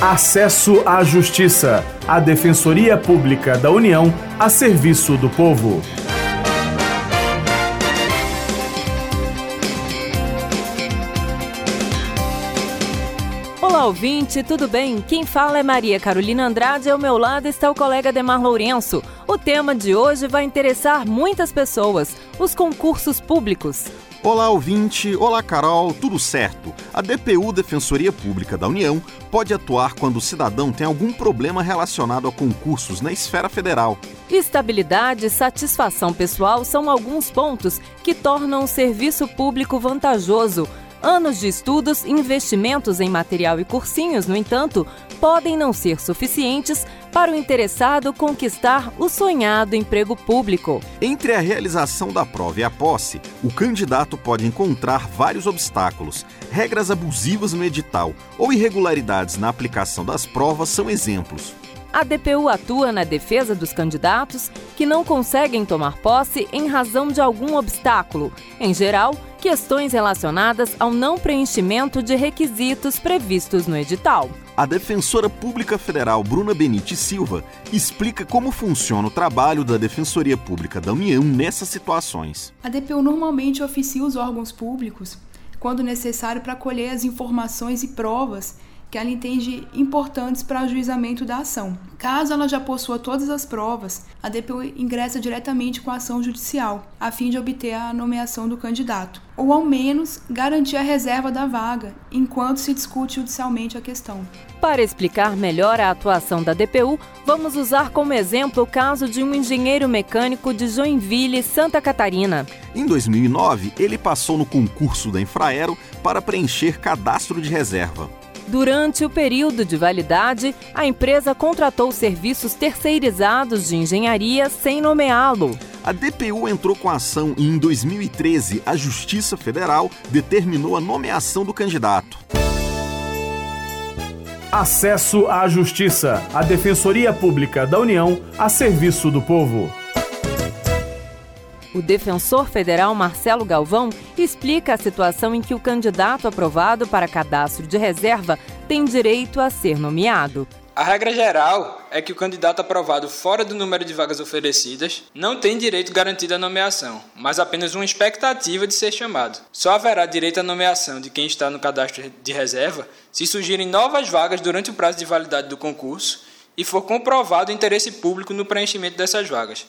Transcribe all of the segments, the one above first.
Acesso à Justiça, a Defensoria Pública da União a serviço do povo. Olá, ouvinte, tudo bem? Quem fala é Maria Carolina Andrade ao meu lado está o colega Demar Lourenço. O tema de hoje vai interessar muitas pessoas: os concursos públicos. Olá, ouvinte. Olá, Carol. Tudo certo? A DPU, Defensoria Pública da União, pode atuar quando o cidadão tem algum problema relacionado a concursos na esfera federal. Estabilidade e satisfação pessoal são alguns pontos que tornam o serviço público vantajoso. Anos de estudos e investimentos em material e cursinhos, no entanto, podem não ser suficientes para o interessado conquistar o sonhado emprego público. Entre a realização da prova e a posse, o candidato pode encontrar vários obstáculos. Regras abusivas no edital ou irregularidades na aplicação das provas são exemplos. A DPU atua na defesa dos candidatos que não conseguem tomar posse em razão de algum obstáculo, em geral, questões relacionadas ao não preenchimento de requisitos previstos no edital. A defensora pública federal Bruna Benite Silva explica como funciona o trabalho da Defensoria Pública da União nessas situações. A DPU normalmente oficia os órgãos públicos quando necessário para colher as informações e provas que ela entende importantes para o ajuizamento da ação. Caso ela já possua todas as provas, a DPU ingressa diretamente com a ação judicial, a fim de obter a nomeação do candidato, ou ao menos garantir a reserva da vaga, enquanto se discute judicialmente a questão. Para explicar melhor a atuação da DPU, vamos usar como exemplo o caso de um engenheiro mecânico de Joinville, Santa Catarina. Em 2009, ele passou no concurso da Infraero para preencher cadastro de reserva. Durante o período de validade, a empresa contratou serviços terceirizados de engenharia sem nomeá-lo. A DPU entrou com a ação e, em 2013, a Justiça Federal determinou a nomeação do candidato. Acesso à Justiça, a Defensoria Pública da União a serviço do povo. O defensor federal Marcelo Galvão explica a situação em que o candidato aprovado para cadastro de reserva tem direito a ser nomeado. A regra geral é que o candidato aprovado fora do número de vagas oferecidas não tem direito garantido à nomeação, mas apenas uma expectativa de ser chamado. Só haverá direito à nomeação de quem está no cadastro de reserva se surgirem novas vagas durante o prazo de validade do concurso e for comprovado o interesse público no preenchimento dessas vagas.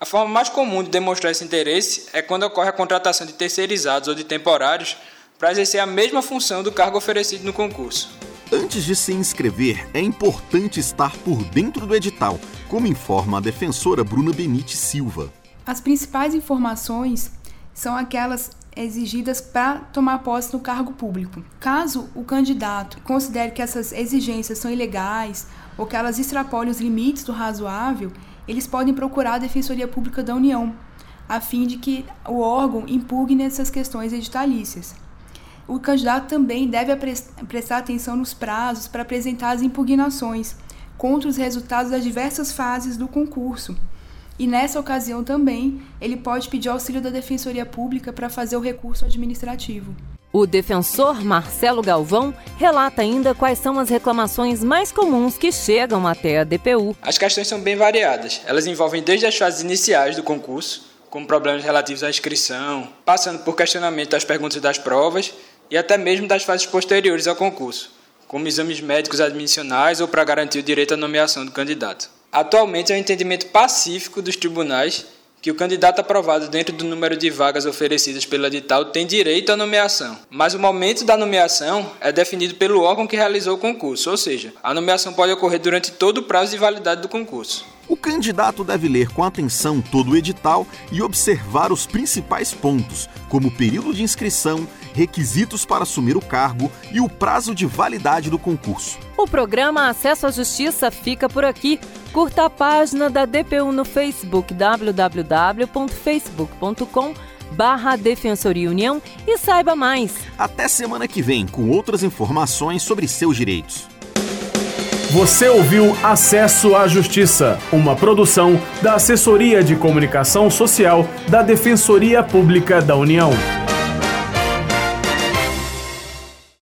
A forma mais comum de demonstrar esse interesse é quando ocorre a contratação de terceirizados ou de temporários para exercer a mesma função do cargo oferecido no concurso. Antes de se inscrever, é importante estar por dentro do edital, como informa a defensora Bruna Benite Silva. As principais informações são aquelas exigidas para tomar posse no cargo público. Caso o candidato considere que essas exigências são ilegais ou que elas extrapolem os limites do razoável, eles podem procurar a Defensoria Pública da União, a fim de que o órgão impugne essas questões editalícias. O candidato também deve prestar atenção nos prazos para apresentar as impugnações contra os resultados das diversas fases do concurso. E nessa ocasião também, ele pode pedir auxílio da Defensoria Pública para fazer o recurso administrativo. O defensor Marcelo Galvão relata ainda quais são as reclamações mais comuns que chegam até a DPU. As questões são bem variadas. Elas envolvem desde as fases iniciais do concurso, como problemas relativos à inscrição, passando por questionamento das perguntas das provas e até mesmo das fases posteriores ao concurso, como exames médicos admissionais ou para garantir o direito à nomeação do candidato. Atualmente é um entendimento pacífico dos tribunais que o candidato aprovado dentro do número de vagas oferecidas pelo edital tem direito à nomeação, mas o momento da nomeação é definido pelo órgão que realizou o concurso, ou seja, a nomeação pode ocorrer durante todo o prazo de validade do concurso. O candidato deve ler com atenção todo o edital e observar os principais pontos, como o período de inscrição, requisitos para assumir o cargo e o prazo de validade do concurso. O programa Acesso à Justiça fica por aqui. Curta a página da DPU no Facebook www.facebook.com barra Defensoria União e saiba mais. Até semana que vem com outras informações sobre seus direitos. Você ouviu Acesso à Justiça, uma produção da Assessoria de Comunicação Social da Defensoria Pública da União.